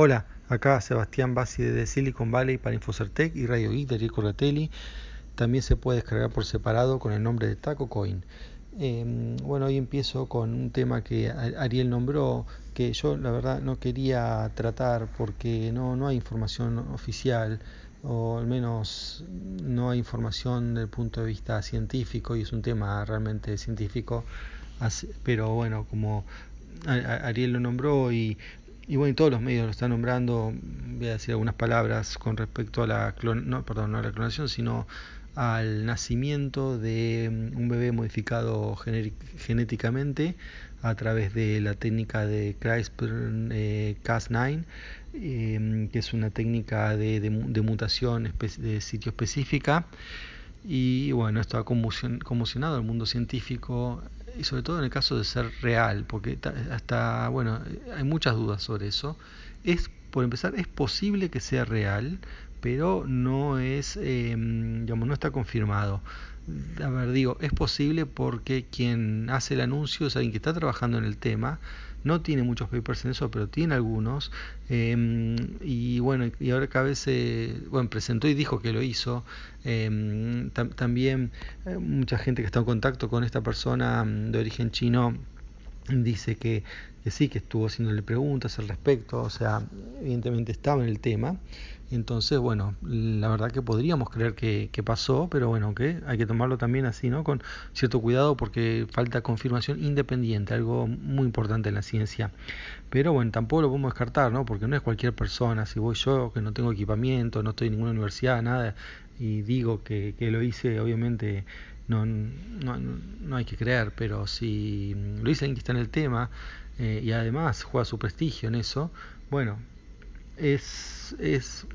Hola, acá Sebastián Bassi de Silicon Valley para Infocertec y Radio Geek de Rico. También se puede descargar por separado con el nombre de Taco Coin. Em, bueno, hoy empiezo con un tema que Ariel nombró, que yo la verdad no quería tratar porque no, no hay información oficial, o al menos no hay información desde el punto de vista científico, y es un tema realmente científico, pero bueno, como Ariel lo nombró y y bueno, todos los medios lo están nombrando, voy a decir algunas palabras con respecto a la, no, perdón, no a la clonación, sino al nacimiento de mm, un bebé modificado genéticamente a través de la técnica de CRISPR-Cas9, em, que es una técnica de, de mutación de sitio específica. Y bueno, esto ha conmocionado al mundo científico y sobre todo en el caso de ser real, porque hasta, bueno, hay muchas dudas sobre eso. Es, por empezar, es posible que sea real, pero no es, em, digamos, no está confirmado. A ver, digo, es posible porque quien hace el anuncio es alguien que está trabajando en el tema, no tiene muchos papers en eso, pero tiene algunos. Em, y bueno, y ahora cada vez se, bueno, presentó y dijo que lo hizo. Em, también eh, mucha gente que está en contacto con esta persona mm, de origen chino dice que, que sí, que estuvo haciéndole preguntas al respecto, o sea, evidentemente estaba en el tema. Entonces, bueno, la verdad que podríamos creer que, pasó, pero bueno, que hay que tomarlo también así, ¿no? Con cierto cuidado porque falta confirmación independiente, algo muy importante en la ciencia. Pero bueno, tampoco lo podemos descartar, ¿no? Porque no es cualquier persona, si voy yo que no tengo equipamiento, no estoy en ninguna universidad, nada, y digo que, que lo hice, obviamente no, no, no, hay que creer, pero si lo está en el tema eh, y además juega su prestigio en eso, bueno, es, es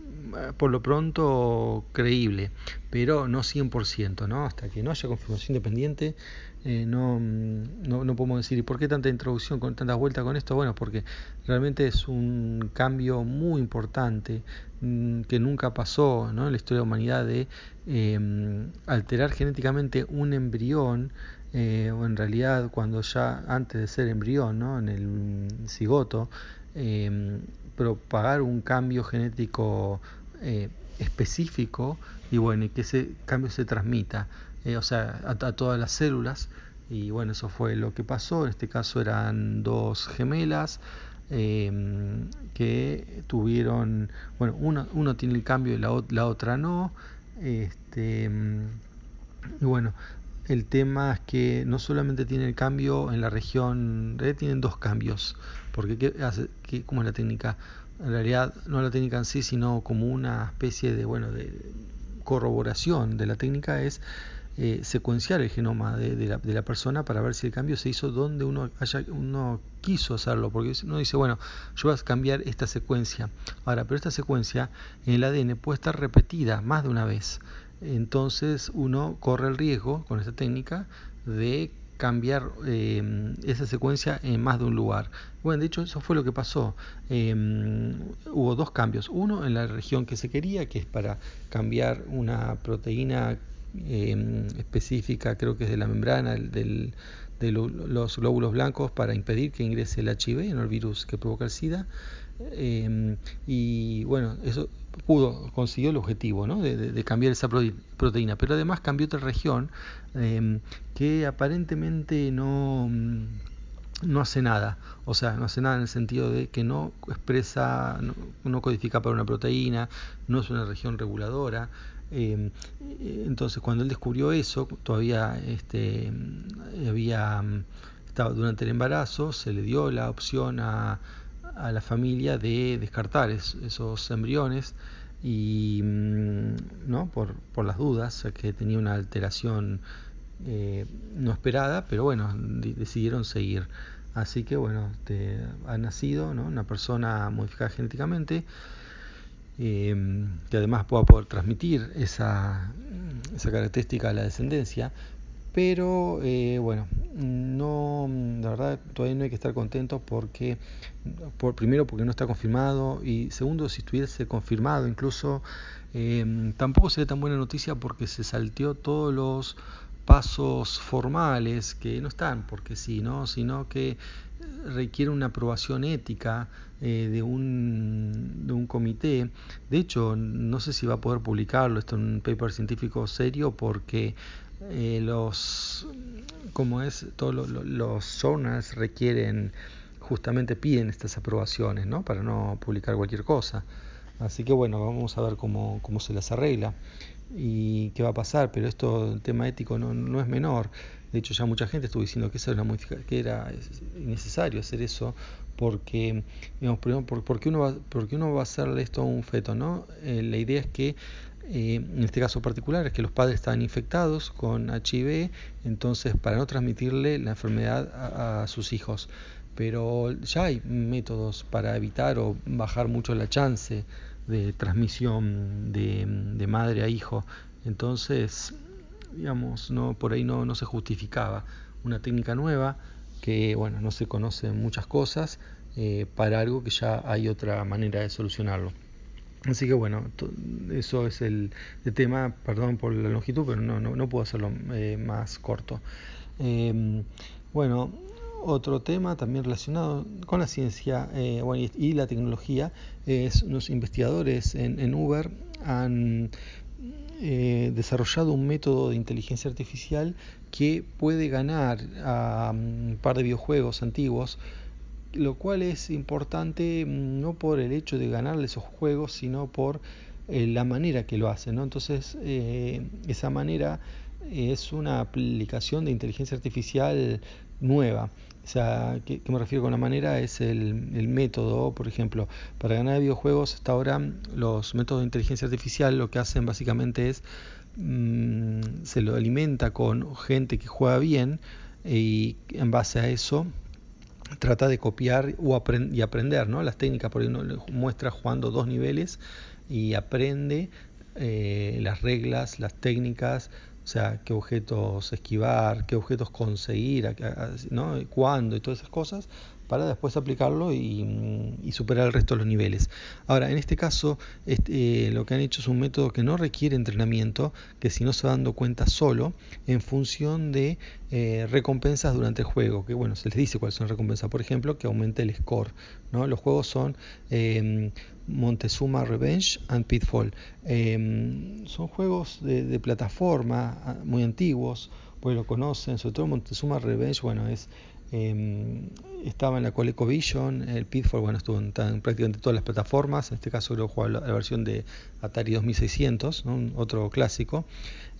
por lo pronto creíble, pero no 100%, ¿no? Hasta que no haya confirmación independiente, eh, no, podemos decir, ¿y por qué tanta introducción, con tanta vuelta con esto? Bueno, porque realmente es un cambio muy importante mm, que nunca pasó ¿no? en la historia de la humanidad de em, alterar genéticamente un embrión, eh, o en realidad cuando ya antes de ser embrión, ¿no? en el cigoto, eh, propagar un cambio genético eh, específico y bueno, y que ese cambio se transmita, eh, o sea, a, todas las células. Y bueno, eso fue lo que pasó. En este caso eran dos gemelas em, que tuvieron, bueno, uno, uno tiene el cambio y la, otra no. Este, y bueno, el tema es que no solamente tiene el cambio en la región, tienen dos cambios, porque ¿qué hace, qué, ¿cómo es la técnica? En realidad no la técnica en sí, sino como una especie de, bueno, de corroboración de la técnica es eh, secuenciar el genoma de, de, la, de, la, persona para ver si el cambio se hizo donde uno, haya, uno quiso hacerlo, porque uno dice, bueno, yo voy a cambiar esta secuencia. Ahora, pero esta secuencia en el ADN puede estar repetida más de una vez entonces uno corre el riesgo con esta técnica de cambiar eh, esa secuencia en más de un lugar. Bueno, de hecho eso fue lo que pasó. Eh, hubo dos cambios. Uno en la región que se quería, que es para cambiar una proteína eh, específica, creo que es de la membrana del, de los glóbulos blancos para impedir que ingrese el HIV, el virus que provoca el SIDA. y bueno, eso pudo, consiguió el objetivo ¿no? de, de, cambiar esa proteína, pero además cambió otra región eh, que aparentemente no, no hace nada, o sea, no hace nada en el sentido de que no expresa, no, no codifica para una proteína, no es una región reguladora. Eh, entonces, cuando él descubrió eso, todavía este, había mm, estaba durante el embarazo, se le dio la opción a a la familia de descartar esos embriones y mm, no por, por las dudas que tenía una alteración eh, no esperada pero bueno decidieron seguir así que bueno te, ha nacido ¿no? una persona modificada genéticamente eh, que además pueda poder transmitir esa, característica a la descendencia pero eh, bueno, no, la verdad todavía no hay que estar contentos porque, por, primero porque no está confirmado y segundo si estuviese confirmado incluso, eh, tampoco sería tan buena noticia porque se salteó todos los pasos formales que no están porque sí, ¿no? sino que requiere una aprobación ética eh, de, un, de un comité. De hecho, no sé si va a poder publicarlo esto en un paper científico serio porque eh, los como es todos los, journals requieren justamente piden estas aprobaciones ¿no? para no publicar cualquier cosa así que bueno vamos a ver cómo, cómo se las arregla y qué va a pasar pero esto el tema ético no, no es menor de hecho ya mucha gente estuvo diciendo que eso era que era innecesario hacer eso porque digamos, ¿por, qué uno va, porque uno va a hacerle esto a un feto no eh, la idea es que eh, en este caso particular es que los padres estaban infectados con HIV, entonces para no transmitirle la enfermedad a, sus hijos. Pero ya hay métodos para evitar o bajar mucho la chance de transmisión de, madre a hijo. Entonces, digamos, no por ahí no, no se justificaba una técnica nueva que, bueno, no se conocen muchas cosas eh, para algo que ya hay otra manera de solucionarlo. Así que bueno, eso es el, tema, perdón por la longitud, pero no, no, puedo hacerlo eh, más corto. Em, bueno, otro tema también relacionado con la ciencia eh, y, la tecnología es los investigadores en, Uber han eh, desarrollado un método de inteligencia artificial que puede ganar a un par de videojuegos antiguos lo cual es importante mm, no por el hecho de ganarle esos juegos, sino por eh, la manera que lo hacen. ¿no? Entonces, eh, esa manera es una aplicación de inteligencia artificial nueva. O sea, ¿qué, me refiero con la manera? Es el, método, por ejemplo, para ganar videojuegos hasta ahora los métodos de inteligencia artificial lo que hacen básicamente es mm, se lo alimenta con gente que juega bien y en base a eso trata de copiar o y aprender ¿no? las técnicas, porque uno muestra jugando dos niveles y aprende eh, las reglas, las técnicas, o sea, qué objetos esquivar, qué objetos conseguir, ¿no? cuándo y todas esas cosas, para después aplicarlo y, superar el resto de los niveles. Ahora, en este caso, este, eh, lo que han hecho es un método que no requiere entrenamiento, que si no se va dando cuenta solo, en función de eh, recompensas durante el juego, que bueno, se les dice cuáles son las recompensas, por ejemplo, que aumente el score. Los juegos son em, Montezuma Revenge and Pitfall. Em, son juegos de, de plataforma muy antiguos, pues lo conocen, sobre todo Montezuma Revenge, bueno, es Em, estaba en la ColecoVision, el Pitfall, bueno, estuvo en, prácticamente todas las plataformas, en este caso que la, la versión de Atari 2600, otro clásico,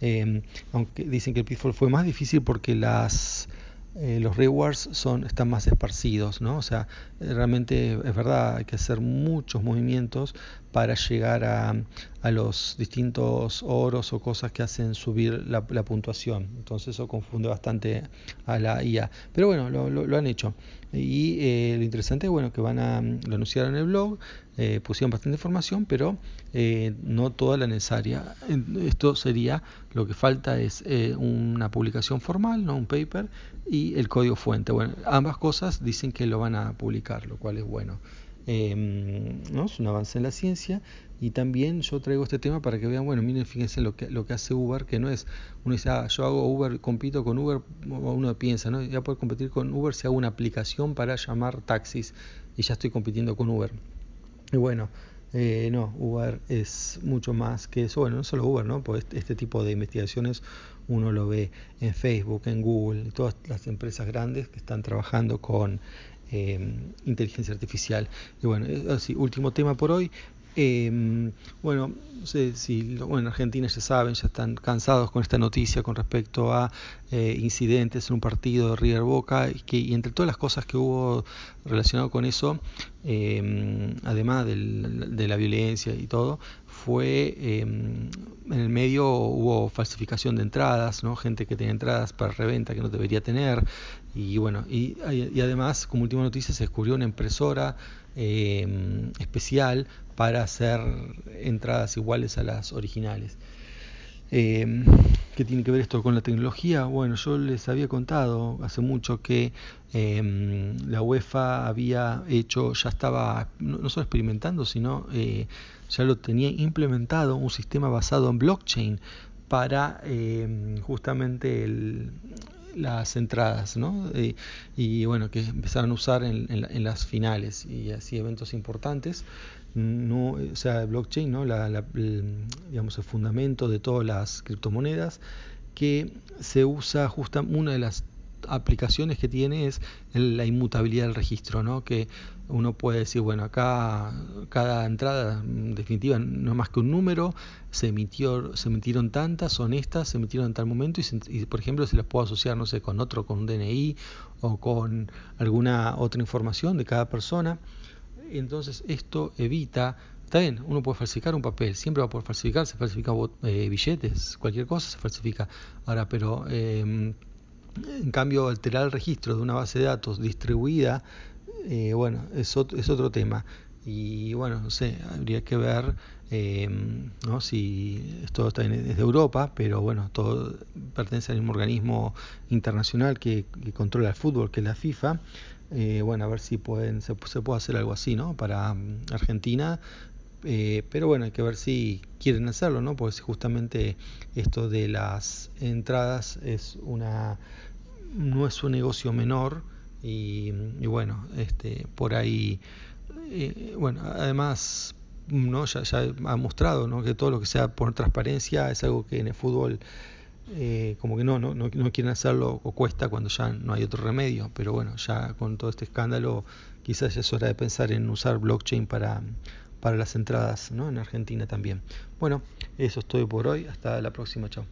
em, aunque dicen que el Pitfall fue más difícil porque las eh, los rewards son, están más esparcidos, ¿no? O sea, realmente es verdad, hay que hacer muchos movimientos para llegar a, a los distintos oros o cosas que hacen subir la, puntuación. Entonces eso confunde bastante a la IA. Pero bueno, lo, lo, han hecho. Y eh, lo interesante es bueno, que van a, lo anunciaron en el blog, eh, pusieron bastante información, pero eh, no toda la necesaria. Esto sería, lo que falta es eh, una publicación formal, no un paper, y el código fuente. Bueno, ambas cosas dicen que lo van a publicar, lo cual es bueno. Em, ¿no? Es un avance en la ciencia y también yo traigo este tema para que vean, bueno, miren, fíjense lo que, lo que hace Uber, que no es, uno dice, ah, yo hago Uber, compito con Uber, uno piensa, ¿no? Ya puedo competir con Uber si hago una aplicación para llamar taxis y ya estoy compitiendo con Uber. Y bueno, eh, no, Uber es mucho más que eso. Bueno, no solo Uber, ¿no? Pues este tipo de investigaciones uno lo ve en Facebook, en Google, todas las empresas grandes que están trabajando con eh, inteligencia artificial. Y bueno, así, último tema por hoy. Eh, bueno, no sé si bueno, en Argentina ya saben, ya están cansados con esta noticia con respecto a eh, incidentes en un partido de River Boca y, que, y entre todas las cosas que hubo relacionado con eso, eh, además del, de la violencia y todo, fue em, en el medio hubo falsificación de entradas, ¿no? gente que tenía entradas para reventa que no debería tener y bueno y, además como última noticia se descubrió una impresora em, especial para hacer entradas iguales a las originales. Eh, ¿Qué tiene que ver esto con la tecnología? Bueno, yo les había contado hace mucho que em, la UEFA había hecho, ya estaba no, solo experimentando, sino eh, ya lo tenía implementado un sistema basado en blockchain para eh, justamente las entradas, ¿no? y bueno, que empezaron a usar en, las finales y así eventos importantes. No, o sea, blockchain, ¿no? el, digamos, el fundamento de todas las criptomonedas que se usa justamente una de las aplicaciones que tiene es la inmutabilidad del registro, ¿no? que uno puede decir, bueno, acá cada entrada definitiva no es más que un número, se emitió, se emitieron tantas, son estas, se emitieron en tal momento y, por ejemplo se las puedo asociar, no sé, con otro, con un DNI o con alguna otra información de cada persona. Entonces esto evita Está bien, uno puede falsificar un papel, siempre va a poder falsificar, se falsifica eh, billetes, cualquier cosa se falsifica. Ahora, pero em, en cambio, alterar el registro de una base de datos distribuida, eh, bueno, es otro, es otro tema. Y bueno, no sé, habría que ver eh, ¿no? si esto está en, es de Europa, pero bueno, todo pertenece al mismo organismo internacional que, controla el fútbol, que es la FIFA. Eh, bueno, a ver si pueden, se, se, puede hacer algo así, ¿no? Para mm, Argentina, eh, pero bueno, hay que ver si quieren hacerlo, ¿no? Pues justamente esto de las entradas es una no es un negocio menor y, bueno, este por ahí eh, bueno, además no ya, ya ha mostrado ¿no? que todo lo que sea por transparencia es algo que en el fútbol eh, como que no, no, no, no quieren hacerlo o cuesta cuando ya no hay otro remedio, pero bueno, ya con todo este escándalo quizás ya es hora de pensar en usar blockchain para, para las entradas ¿no? en Argentina también. Bueno, eso es todo por hoy. Hasta la próxima. Chao.